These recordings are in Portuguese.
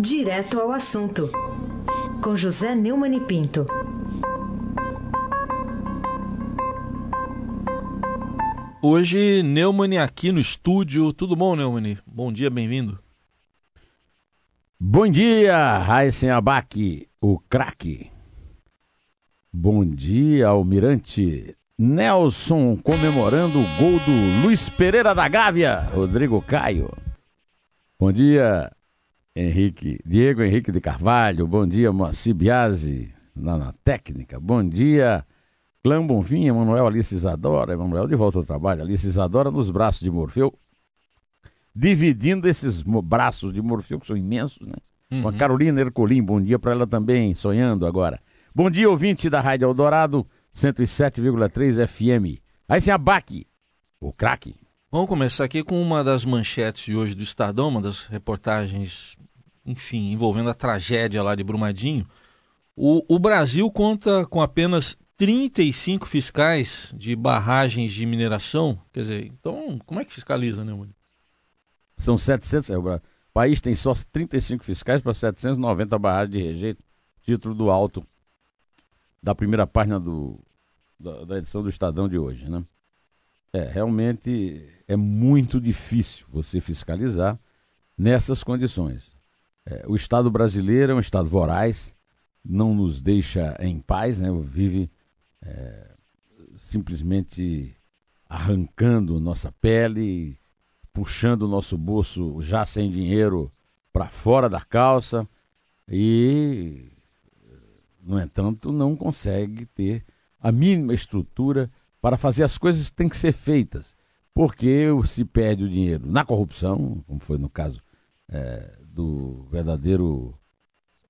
Direto ao assunto, com José Neumann e Pinto. Hoje, Neumann aqui no estúdio. Tudo bom, Neumann? Bom dia, bem-vindo. Bom dia, Raíssen Abac, o craque. Bom dia, Almirante Nelson, comemorando o gol do Luiz Pereira da Gávea, Rodrigo Caio. Bom dia, Henrique, Diego Henrique de Carvalho. Bom dia, Moacir Biasi, lá na técnica. Bom dia, Clã Bonfim, Emanuel Alice Isadora. Emanuel de volta ao trabalho. Alice Isadora nos braços de Morfeu dividindo esses braços de Morfeu, que são imensos, né? Uhum. Com a Carolina Ercolim, bom dia para ela também, sonhando agora. Bom dia, ouvinte da Rádio Eldorado, 107,3 FM. Aí sim, abaque, o craque. Vamos começar aqui com uma das manchetes de hoje do Estadão, uma das reportagens, enfim, envolvendo a tragédia lá de Brumadinho. O, o Brasil conta com apenas 35 fiscais de barragens de mineração. Quer dizer, então, como é que fiscaliza, né, mano? São 700. É, o país tem só 35 fiscais para 790 barragens de rejeito. Título do alto da primeira página do, da, da, edição do Estadão de hoje, né? É, realmente é muito difícil você fiscalizar nessas condições. É, o Estado brasileiro é um Estado voraz, não nos deixa em paz, né? Vive é, simplesmente arrancando nossa pele, puxando o nosso bolso já sem dinheiro para fora da calça e, no entanto, não consegue ter a mínima estrutura para fazer as coisas que têm que ser feitas, porque se perde o dinheiro na corrupção, como foi no caso é, do verdadeiro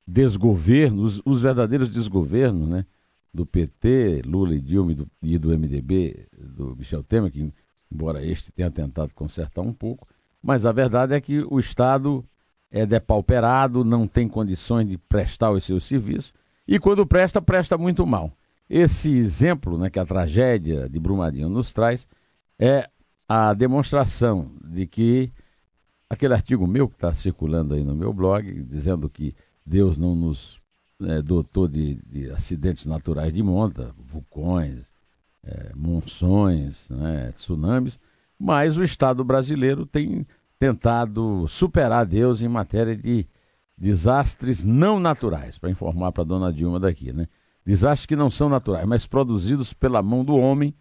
desgoverno, os, os, verdadeiros desgovernos, né? Do PT, Lula e Dilma e do, e do MDB, do Michel Temer, que embora este tenha tentado consertar um pouco, mas a verdade é que o Estado é depauperado, não tem condições de prestar os seus serviços, e quando presta, presta muito mal. Esse exemplo né, que a tragédia de Brumadinho nos traz é a demonstração de que aquele artigo meu que está circulando aí no meu blog, dizendo que Deus não nos né, dotou de, de acidentes naturais de monta, vulcões, é, monções, né, tsunamis, mas o Estado brasileiro tem tentado superar Deus em matéria de desastres não naturais, para informar para a dona Dilma daqui, né? Desastres que não são naturais, mas produzidos pela mão do homem,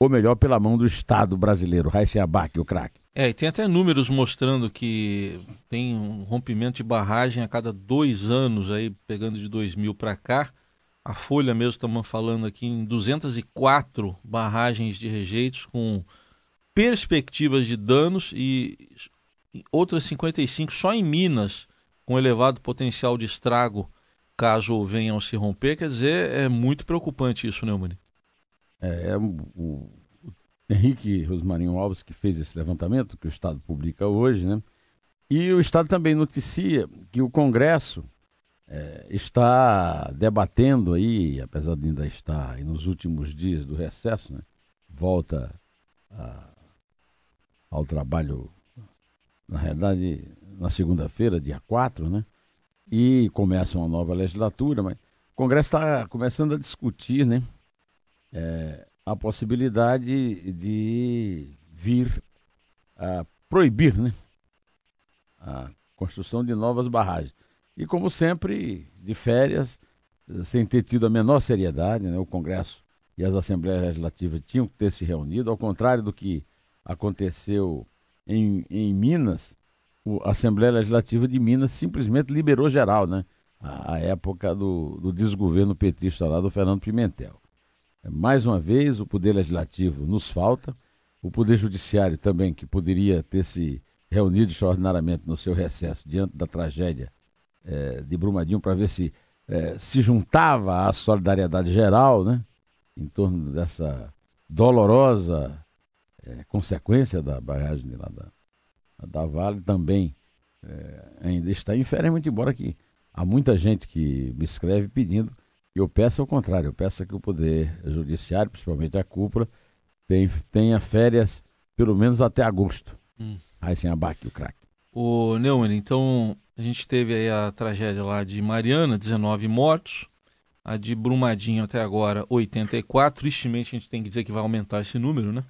ou melhor, pela mão do Estado brasileiro. Raíssa Abac, o craque. É, e tem até números mostrando que tem um rompimento de barragem a cada dois anos, aí pegando de 2000 para cá. A Folha mesmo estamos falando aqui em 204 barragens de rejeitos com perspectivas de danos e outras 55 só em Minas com elevado potencial de estrago caso venham se romper. Quer dizer, é muito preocupante isso, né, Mani? É, o, Henrique Rosmarinho Alves que fez esse levantamento que o Estado publica hoje, né? E o Estado também noticia que o Congresso é, está debatendo aí, apesar de ainda estar nos últimos dias do recesso, né, volta a, ao trabalho, na realidade, na segunda-feira, dia 4, né, e começa uma nova legislatura, mas o Congresso está começando a discutir né, é, a possibilidade de vir a proibir né, a construção de novas barragens. E, como sempre, de férias, sem ter tido a menor seriedade, né? o Congresso e as Assembleias Legislativas tinham que ter se reunido, ao contrário do que aconteceu em, em Minas, a Assembleia Legislativa de Minas simplesmente liberou geral, né? A, época do, do desgoverno petista lá do Fernando Pimentel. Mais uma vez, o Poder Legislativo nos falta, o Poder Judiciário também, que poderia ter se reunido extraordinariamente no seu recesso diante da tragédia é, de Brumadinho para ver se é, se juntava à solidariedade geral, né, em torno dessa dolorosa é, consequência da barragem lá da, da Vale, também é, ainda está férias, muito embora que há muita gente que me escreve pedindo eu peça o contrário, eu peço que o Poder Judiciário, principalmente a cúpula, tenha, férias pelo menos até agosto. Hum. Aí sim, abaque o craque. O Neumann, então a gente teve aí a tragédia lá de Mariana, 19 mortos. A de Brumadinho até agora, 84. Tristemente a gente tem que dizer que vai aumentar esse número, né?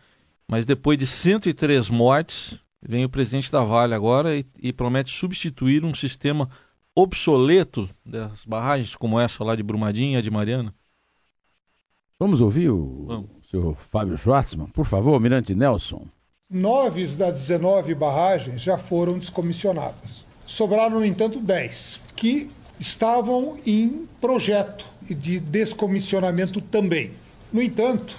Mas depois de 103 mortes, vem o presidente da Vale agora e, e promete substituir um sistema obsoleto das barragens como essa lá de Brumadinho e a de Mariana. Vamos ouvir o Vamos. senhor Fábio Schwartzman, por favor, Mirante Nelson. Nove das 19 barragens já foram descomissionadas. Sobraram, no entanto, 10, que estavam em projeto de descomissionamento também. No entanto,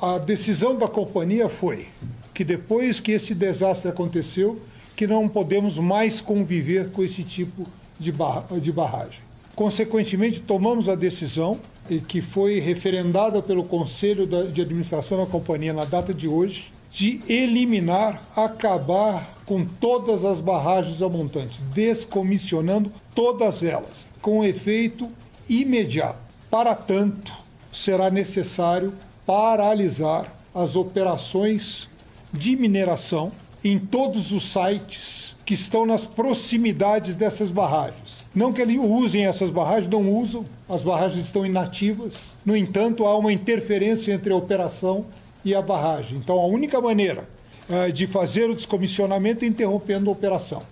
a decisão da companhia foi que depois que esse desastre aconteceu, que não podemos mais conviver com esse tipo de, barra, de barragem. Consequentemente, tomamos a decisão, que foi referendada pelo Conselho de Administração da companhia na data de hoje, de eliminar, acabar com todas as barragens a montante, descomissionando todas elas, com efeito imediato. Para tanto, será necessário paralisar as operações de mineração em todos os sites que estão nas proximidades dessas barragens. Não que eles usem essas barragens, não usam, as barragens estão inativas. No entanto, há uma interferência entre a operação e a barragem. Então, a única maneira uh, de fazer o descomissionamento é interrompendo a operação.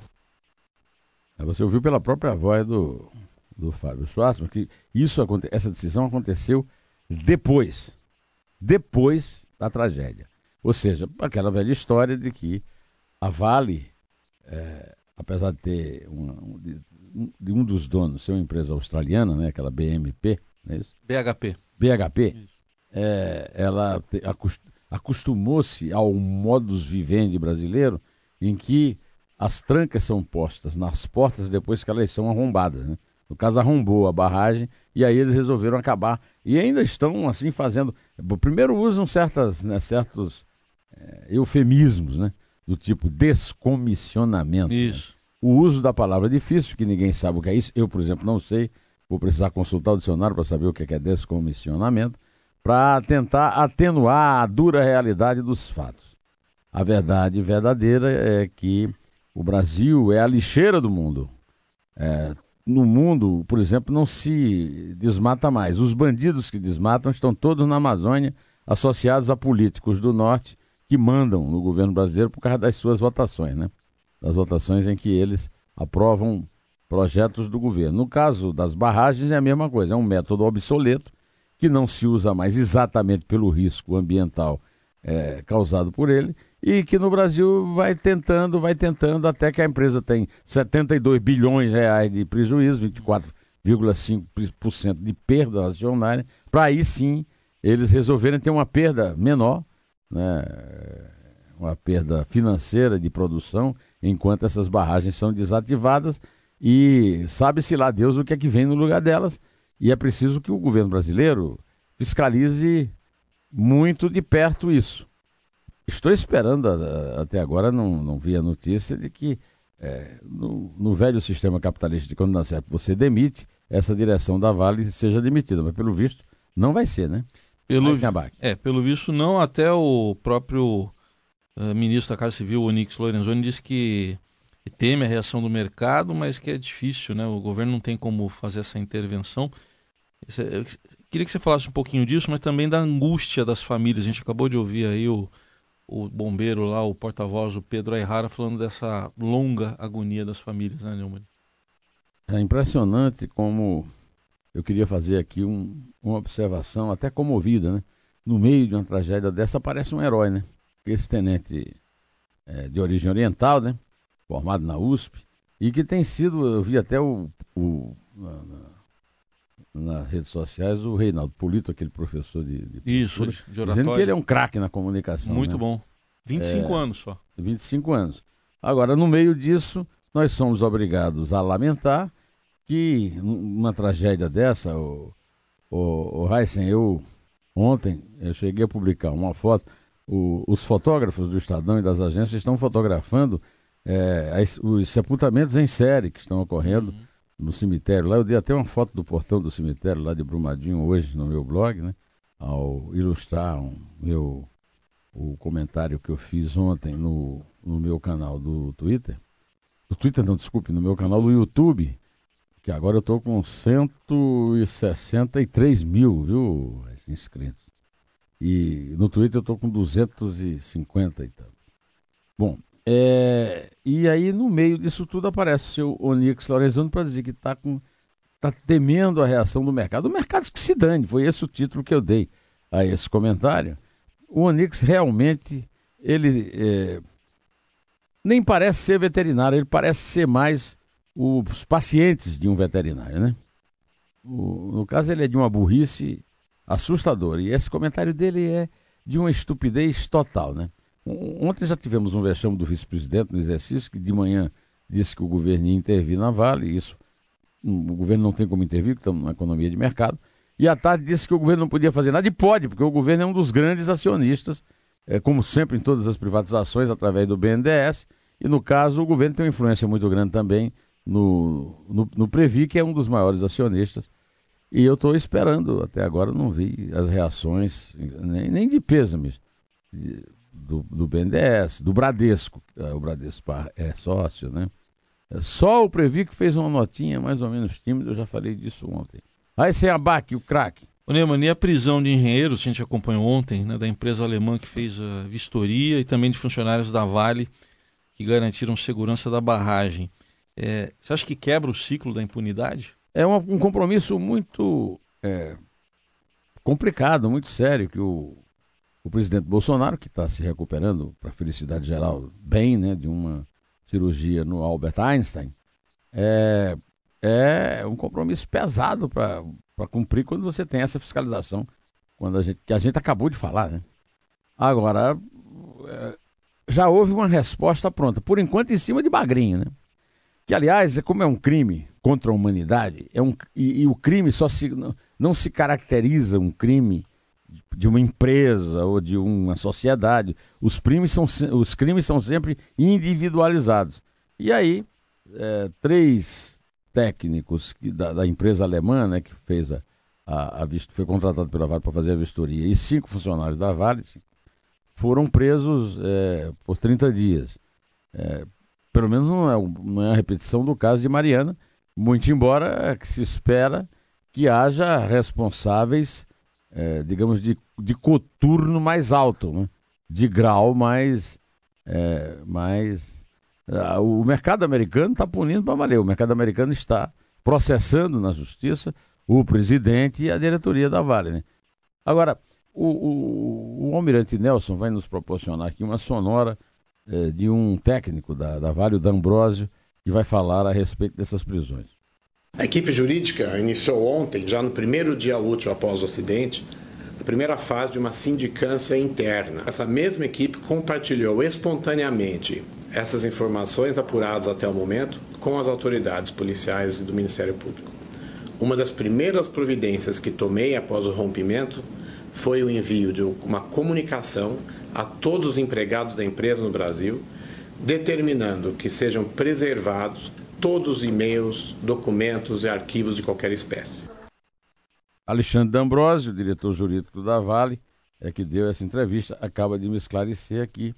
Você ouviu pela própria voz do, do Fábio Schwartzman que isso, essa decisão aconteceu depois, depois da tragédia. Ou seja, aquela velha história de que a Vale, é, apesar de ter um, de, de, um dos donos ser uma empresa australiana, né, aquela BMP, não é isso? BHP. BHP, é, ela acostumou-se ao modus vivendi brasileiro em que as trancas são postas nas portas depois que elas são arrombadas. Né? No caso, arrombou a barragem e aí eles resolveram acabar. E ainda estão, assim, fazendo. Primeiro usam certas, né, certos é, eufemismos, né? Do tipo descomissionamento. Né? Isso. Né? O uso da palavra é difícil, que ninguém sabe o que é isso. Eu, por exemplo, não sei. Vou precisar consultar o dicionário para saber o que é descomissionamento, para tentar atenuar a dura realidade dos fatos. A verdade verdadeira é que o Brasil é a lixeira do mundo. É, no mundo, por exemplo, não se desmata mais. Os bandidos que desmatam estão todos na Amazônia, associados a políticos do norte que mandam no governo brasileiro por causa das suas votações, né? Das votações em que eles aprovam projetos do governo. No caso das barragens é a mesma coisa, é um método obsoleto que não se usa mais exatamente pelo risco ambiental é, causado por ele e que no Brasil vai tentando, vai tentando, até que a empresa tem 72 bilhões de reais de prejuízo, 24,5% de perda acionária, para aí sim eles resolverem ter uma perda menor, né, uma perda financeira de produção, enquanto essas barragens são desativadas e sabe-se lá Deus o que é que vem no lugar delas, e é preciso que o governo brasileiro fiscalize muito de perto isso. Estou esperando, até agora não, não vi a notícia de que é, no, no, velho sistema capitalista de quando dá certo você demite, essa direção da Vale seja demitida, mas pelo visto não vai ser, né? Pelo, é, pelo visto não, até o próprio uh, ministro da Casa Civil, Onix Lorenzoni, disse que, teme a reação do mercado, mas que é difícil, né? O governo não tem como fazer essa intervenção. Eu queria que você falasse um pouquinho disso, mas também da angústia das famílias. A gente acabou de ouvir aí o, o bombeiro lá, o porta-voz, o Pedro Ayrara, falando dessa longa agonia das famílias, né, Neumann? É impressionante como eu queria fazer aqui um, uma observação, até comovida, né? No meio de uma tragédia dessa, aparece um herói, né? Esse tenente é, de origem oriental, né? Formado na USP, e que tem sido, eu vi até o, o na, nas redes sociais o Reinaldo Polito, aquele professor de, de Isso, de dizendo que ele é um craque na comunicação. Muito né? bom. 25 é, anos só. 25 anos. Agora, no meio disso, nós somos obrigados a lamentar que uma tragédia dessa, o, o, o Heisen, eu ontem eu cheguei a publicar uma foto, o, os fotógrafos do Estadão e das agências estão fotografando é, os sepultamentos em série que estão ocorrendo. Uhum no cemitério lá. Eu dei até uma foto do portão do cemitério lá de Brumadinho hoje no meu blog, né? Ao ilustrar um, meu, o comentário que eu fiz ontem no, no meu canal do Twitter. no Twitter não, desculpe, no meu canal do YouTube, que agora eu estou com 163 mil, viu, inscritos. E no Twitter eu estou com 250 e tanto. Bom, é, e aí no meio disso tudo aparece o seu Onix Lorenzano para dizer que está com tá temendo a reação do mercado. O mercado que se dane, foi esse o título que eu dei a esse comentário. O Onix realmente, ele é, nem parece ser veterinário, ele parece ser mais os pacientes de um veterinário, né? O, no caso, ele é de uma burrice assustadora. E esse comentário dele é de uma estupidez total, né? Ontem já tivemos um vexame do vice-presidente no exercício, que de manhã disse que o governo ia intervir na Vale, e isso o governo não tem como intervir, porque estamos na economia de mercado. E à tarde disse que o governo não podia fazer nada, e pode, porque o governo é um dos grandes acionistas, é, como sempre em todas as privatizações, através do BNDES, e no caso o governo tem uma influência muito grande também no, no, no Previ, que é um dos maiores acionistas. E eu estou esperando, até agora não vi as reações, nem, nem de pêsames, do, do BNDES, do Bradesco, é, o Bradesco é sócio, né? É só o Previ que fez uma notinha mais ou menos tímida, eu já falei disso ontem. Aí sem abaque, o craque. O Neumann, e a prisão de engenheiros, a gente acompanhou ontem, né, da empresa alemã que fez a vistoria e também de funcionários da Vale que garantiram segurança da barragem. É, você acha que quebra o ciclo da impunidade? É um, um compromisso muito é, complicado, muito sério, que o, o presidente Bolsonaro, que está se recuperando, para felicidade geral, bem, né, de uma cirurgia no Albert Einstein, é, é um compromisso pesado para cumprir quando você tem essa fiscalização, quando a gente, que a gente acabou de falar. Né? Agora, é, já houve uma resposta pronta, por enquanto em cima de Bagrinho, né? Que, aliás, é como é um crime contra a humanidade, é um, e, e o crime só se, não, não se caracteriza um crime de uma empresa ou de uma sociedade. Os crimes são, os crimes são sempre individualizados. E aí, é, três técnicos que, da, da, empresa alemã, né, que fez a, a, a foi contratado pela Vale para fazer a vistoria, e cinco funcionários da Vale foram presos é, por 30 dias. É, pelo menos não é, não é a repetição do caso de Mariana, muito embora que se espera que haja responsáveis, é, digamos, de, de coturno mais alto, né? de grau mais. É, mais uh, o mercado americano está punindo para valer. O mercado americano está processando na justiça o presidente e a diretoria da Vale. Né? Agora, o, o, o Almirante Nelson vai nos proporcionar aqui uma sonora eh, de um técnico da, da Vale, o D'Ambrosio, que vai falar a respeito dessas prisões. A equipe jurídica iniciou ontem, já no primeiro dia útil após o acidente, a primeira fase de uma sindicância interna. Essa mesma equipe compartilhou espontaneamente essas informações apuradas até o momento com as autoridades policiais e do Ministério Público. Uma das primeiras providências que tomei após o rompimento foi o envio de uma comunicação a todos os empregados da empresa no Brasil, determinando que sejam preservados todos os e-mails, documentos e arquivos de qualquer espécie. Alexandre D'Ambrosio, diretor jurídico da Vale, é que deu essa entrevista, acaba de me esclarecer aqui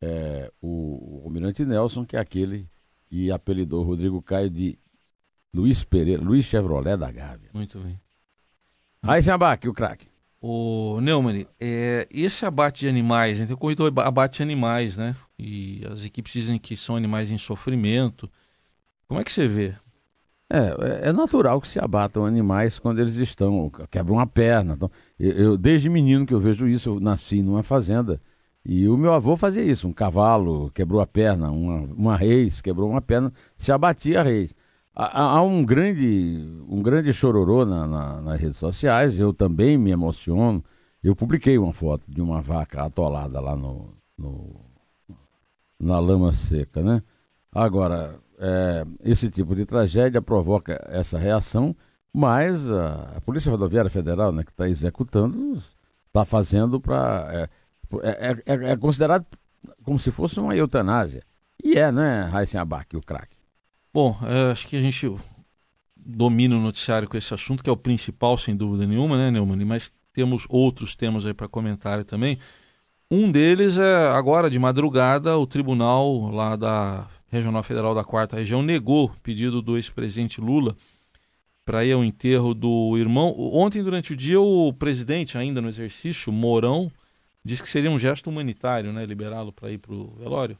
é, o, o Almirante Nelson, que é aquele que apelidou Rodrigo Caio de Luiz Pereira, Luiz Chevrolet da Gávea. Muito bem. Aí, Abac, o craque. O Neumann, é, esse abate de animais, então corrido abate animais, né? E as equipes dizem que são animais em sofrimento. Como é que você vê? É, é, é natural que se abatam animais quando eles estão, quebram uma perna. Então, eu, eu, desde menino que eu vejo isso, eu nasci numa fazenda e o meu avô fazia isso. Um cavalo quebrou a perna, uma, uma reis quebrou uma perna, se abatia a reis. Há, um grande, um grande chororô na, na, nas redes sociais, eu também me emociono. Eu publiquei uma foto de uma vaca atolada lá no, no na lama seca, né? Agora, é, esse tipo de tragédia provoca essa reação, mas a, a Polícia Rodoviária Federal, né, que está executando, está fazendo para. É, é, é, é, considerado como se fosse uma eutanásia. E é, né, Raíssen Abac, o craque? Bom, é, acho que a gente domina o noticiário com esse assunto, que é o principal, sem dúvida nenhuma, né, Neumann? Mas temos outros temas aí para comentário também. Um deles é agora de madrugada o tribunal lá da Regional Federal da Quarta Região negou pedido do ex-presidente Lula para ir ao enterro do irmão. Ontem, durante o dia, o presidente, ainda no exercício, Mourão, disse que seria um gesto humanitário, né, liberá-lo para ir para o velório.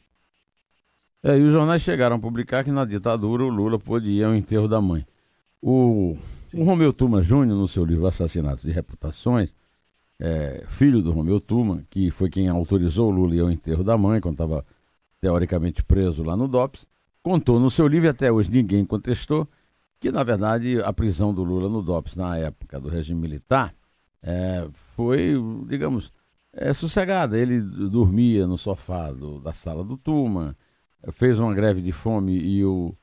É, e os jornais chegaram a publicar que na ditadura o Lula podia ir ao enterro da mãe. O, o Romeu Tuma Júnior, no seu livro Assassinatos e Reputações, é, filho do Romeu Tuma, que foi quem autorizou o Lula ir ao enterro da mãe, quando estava teoricamente preso lá no DOPS, contou no seu livro, e até hoje ninguém contestou, que na verdade a prisão do Lula no DOPS na época do regime militar é, foi, digamos, é, sossegada. Ele dormia no sofá do, da sala do Tuma, fez uma greve de fome e o,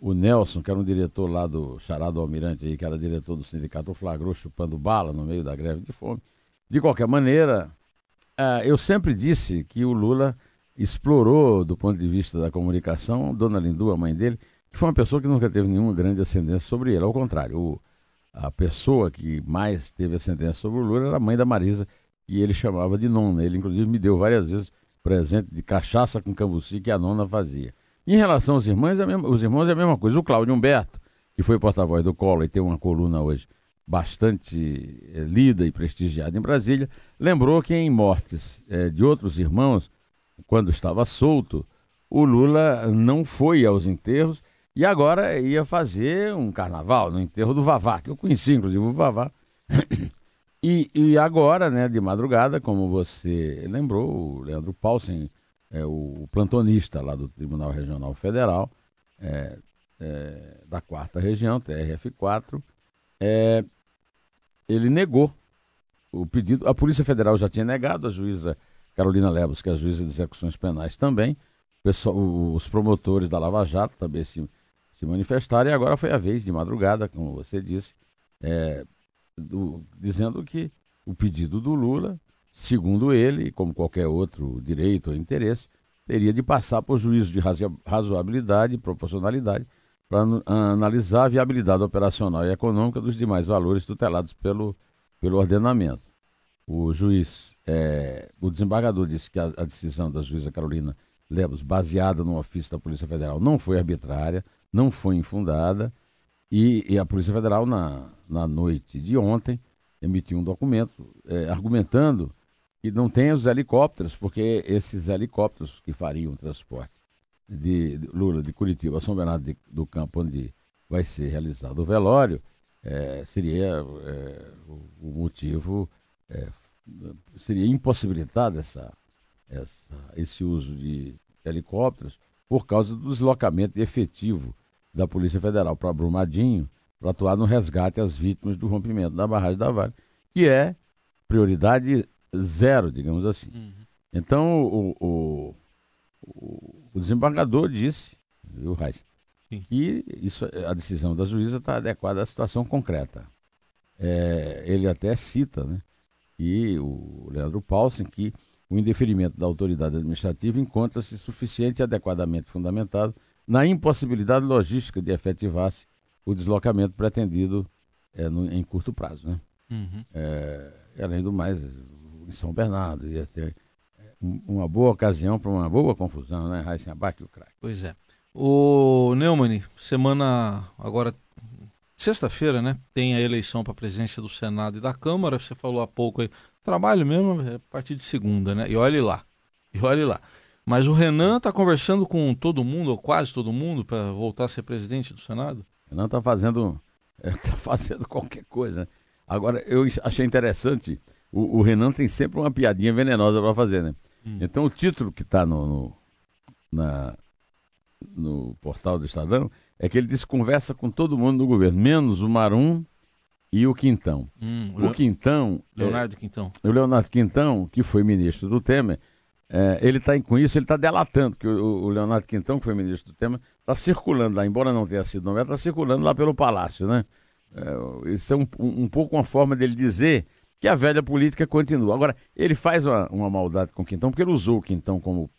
o Nelson, que era um diretor lá do Charado Almirante, aí, que era diretor do sindicato, flagrou chupando bala no meio da greve de fome. De qualquer maneira, uh, eu sempre disse que o Lula explorou, do ponto de vista da comunicação, Dona Lindu, a mãe dele, que foi uma pessoa que nunca teve nenhuma grande ascendência sobre ele. Ao contrário, o, a pessoa que mais teve ascendência sobre o Lula era a mãe da Marisa, que ele chamava de nona. Ele, inclusive, me deu várias vezes presente de cachaça com cambuci que a nona fazia. Em relação aos irmãos, é mesma, os irmãos é a mesma coisa. O Cláudio Humberto, que foi porta-voz do Collor e tem uma coluna hoje bastante é, lida e prestigiada em Brasília, lembrou que em mortes é, de outros irmãos, quando estava solto, o Lula não foi aos enterros e agora ia fazer um carnaval no enterro do Vavá, que eu conheci inclusive o Vavá. E, e agora, né, de madrugada, como você lembrou, o Leandro Paulsen, é o plantonista lá do Tribunal Regional Federal, é, é, da quarta região, TRF4, é, ele negou o pedido. A Polícia Federal já tinha negado, a juíza Carolina Lebos, que é a juíza de execuções penais também, pessoal, os promotores da Lava Jato também se, se manifestaram, e agora foi a vez de madrugada, como você disse, é, do, dizendo que o pedido do Lula, segundo ele, como qualquer outro direito ou interesse, teria de passar por juízo de razoabilidade e proporcionalidade para analisar a viabilidade operacional e econômica dos demais valores tutelados pelo, pelo ordenamento. O juiz, é, o desembargador disse que a, a decisão da juíza Carolina Lebos, baseada no ofício da Polícia Federal, não foi arbitrária, não foi infundada, e, e a Polícia Federal, na, na noite de ontem, emitiu um documento é, argumentando que não tem os helicópteros, porque esses helicópteros que fariam o transporte de, Lula de Curitiba a São Bernardo de, do Campo, onde vai ser realizado o velório, é, seria é, o, o, motivo, é, seria impossibilitado essa, essa, esse uso de helicópteros por causa do deslocamento efetivo da Polícia Federal para Brumadinho para atuar no resgate às vítimas do rompimento da barragem da Vale, que é prioridade zero, digamos assim. Uhum. Então, o, o, o, o, desembargador disse, viu, Reis, que isso, a decisão da juíza está adequada à situação concreta. É, ele até cita, né, que o Leandro Paulsen, que o indeferimento da autoridade administrativa encontra-se suficiente e adequadamente fundamentado na impossibilidade logística de efetivar-se o deslocamento pretendido é, no, em curto prazo. Né? Uhum. É, além do mais, em São Bernardo, ia ser é, uma boa ocasião para uma boa confusão, né? Raíssa abate o craque. Pois é. O Neumann, semana agora, sexta-feira, né? Tem a eleição para a presidência do Senado e da Câmara. Você falou há pouco aí. Trabalho mesmo é a partir de segunda, né? E olhe lá. E olhe lá. Mas o Renan está conversando com todo mundo, ou quase todo mundo, para voltar a ser presidente do Senado? O Renan está fazendo, é, tá fazendo qualquer coisa. Agora, eu achei interessante, o, o Renan tem sempre uma piadinha venenosa para fazer, né? Hum. Então, o título que está no, no, na, no portal do Estadão é que ele diz conversa com todo mundo do governo, menos o Marum e o Quintão. Hum, o Quintão. Leonardo é, Quintão. O Leonardo Quintão, que foi ministro do Temer, é, ele está com isso, ele está delatando que o, o, Leonardo Quintão, que foi ministro do tema, está circulando lá, embora não tenha sido nomeado, está circulando lá pelo Palácio, né? É, isso é um, um, pouco uma forma dele dizer que a velha política continua. Agora, ele faz uma, uma maldade com o Quintão, porque ele usou o Quintão como,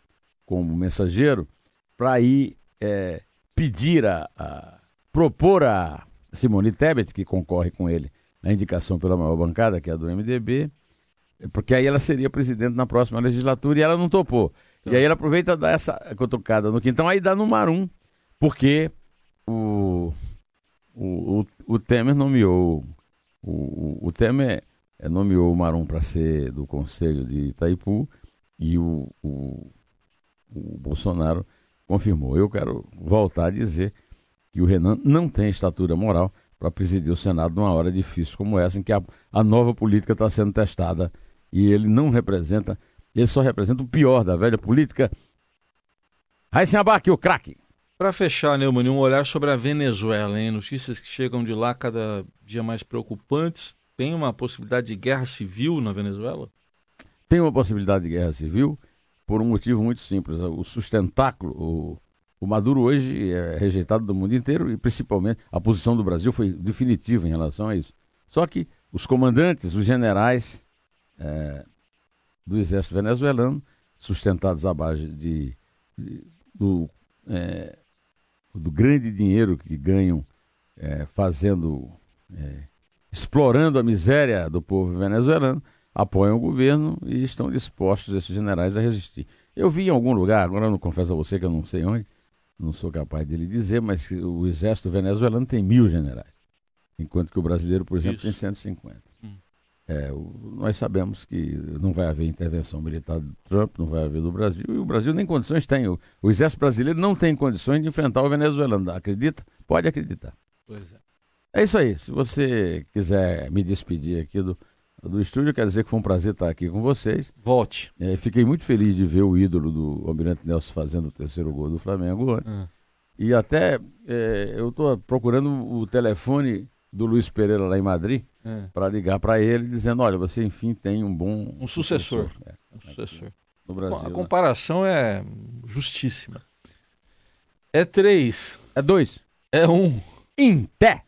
como mensageiro para ir é, pedir a, a, propor a Simone Tebet, que concorre com ele na indicação pela maior bancada, que é a do MDB, porque aí ela seria presidente na próxima legislatura e ela não topou. E aí ele aproveita dá essa cutucada no quintal, aí dá no Marum, porque o, o, o, o Temer nomeou. O, o Temer é, nomeou o Marum para ser do Conselho de Itaipu e o, o, o Bolsonaro confirmou. Eu quero voltar a dizer que o Renan não tem estatura moral para presidir o Senado numa hora difícil como essa, em que a, a nova política está sendo testada e ele não representa, ele só representa o pior da velha política. Raíssen Abac, o craque. Para fechar, Neumann, um olhar sobre a Venezuela, hein? Notícias que chegam de lá cada dia mais preocupantes. Tem uma possibilidade de guerra civil na Venezuela? Tem uma possibilidade de guerra civil por um motivo muito simples. O sustentáculo, o, o Maduro hoje é rejeitado do mundo inteiro e principalmente a posição do Brasil foi definitiva em relação a isso. Só que os comandantes, os generais é, do exército venezuelano, sustentados à base de, de do, é, do grande dinheiro que ganham é, fazendo, é, explorando a miséria do povo venezuelano, apoiam o governo e estão dispostos, esses generais, a resistir. Eu vi em algum lugar, agora eu não confesso a você que eu não sei onde, não sou capaz de lhe dizer, mas o exército venezuelano tem mil generais, enquanto que o brasileiro, por exemplo, Isso. tem 150. É, nós sabemos que não vai haver intervenção militar do Trump, não vai haver do Brasil, e o Brasil nem condições tem. O, o exército brasileiro não tem condições de enfrentar o venezuelano. Acredita? Pode acreditar. Pois é. É isso aí. Se você quiser me despedir aqui do, do estúdio, quero dizer que foi um prazer estar aqui com vocês. Volte. É, fiquei muito feliz de ver o ídolo do Almirante Nelson fazendo o terceiro gol do Flamengo. Né? E até é, eu estou procurando o telefone do Luiz Pereira lá em Madrid é. para ligar para ele dizendo, olha, você enfim tem um bom um sucessor. sucessor. É, um sucessor. No Brasil. A né? comparação é justíssima. É três. É dois. É um. Em pé.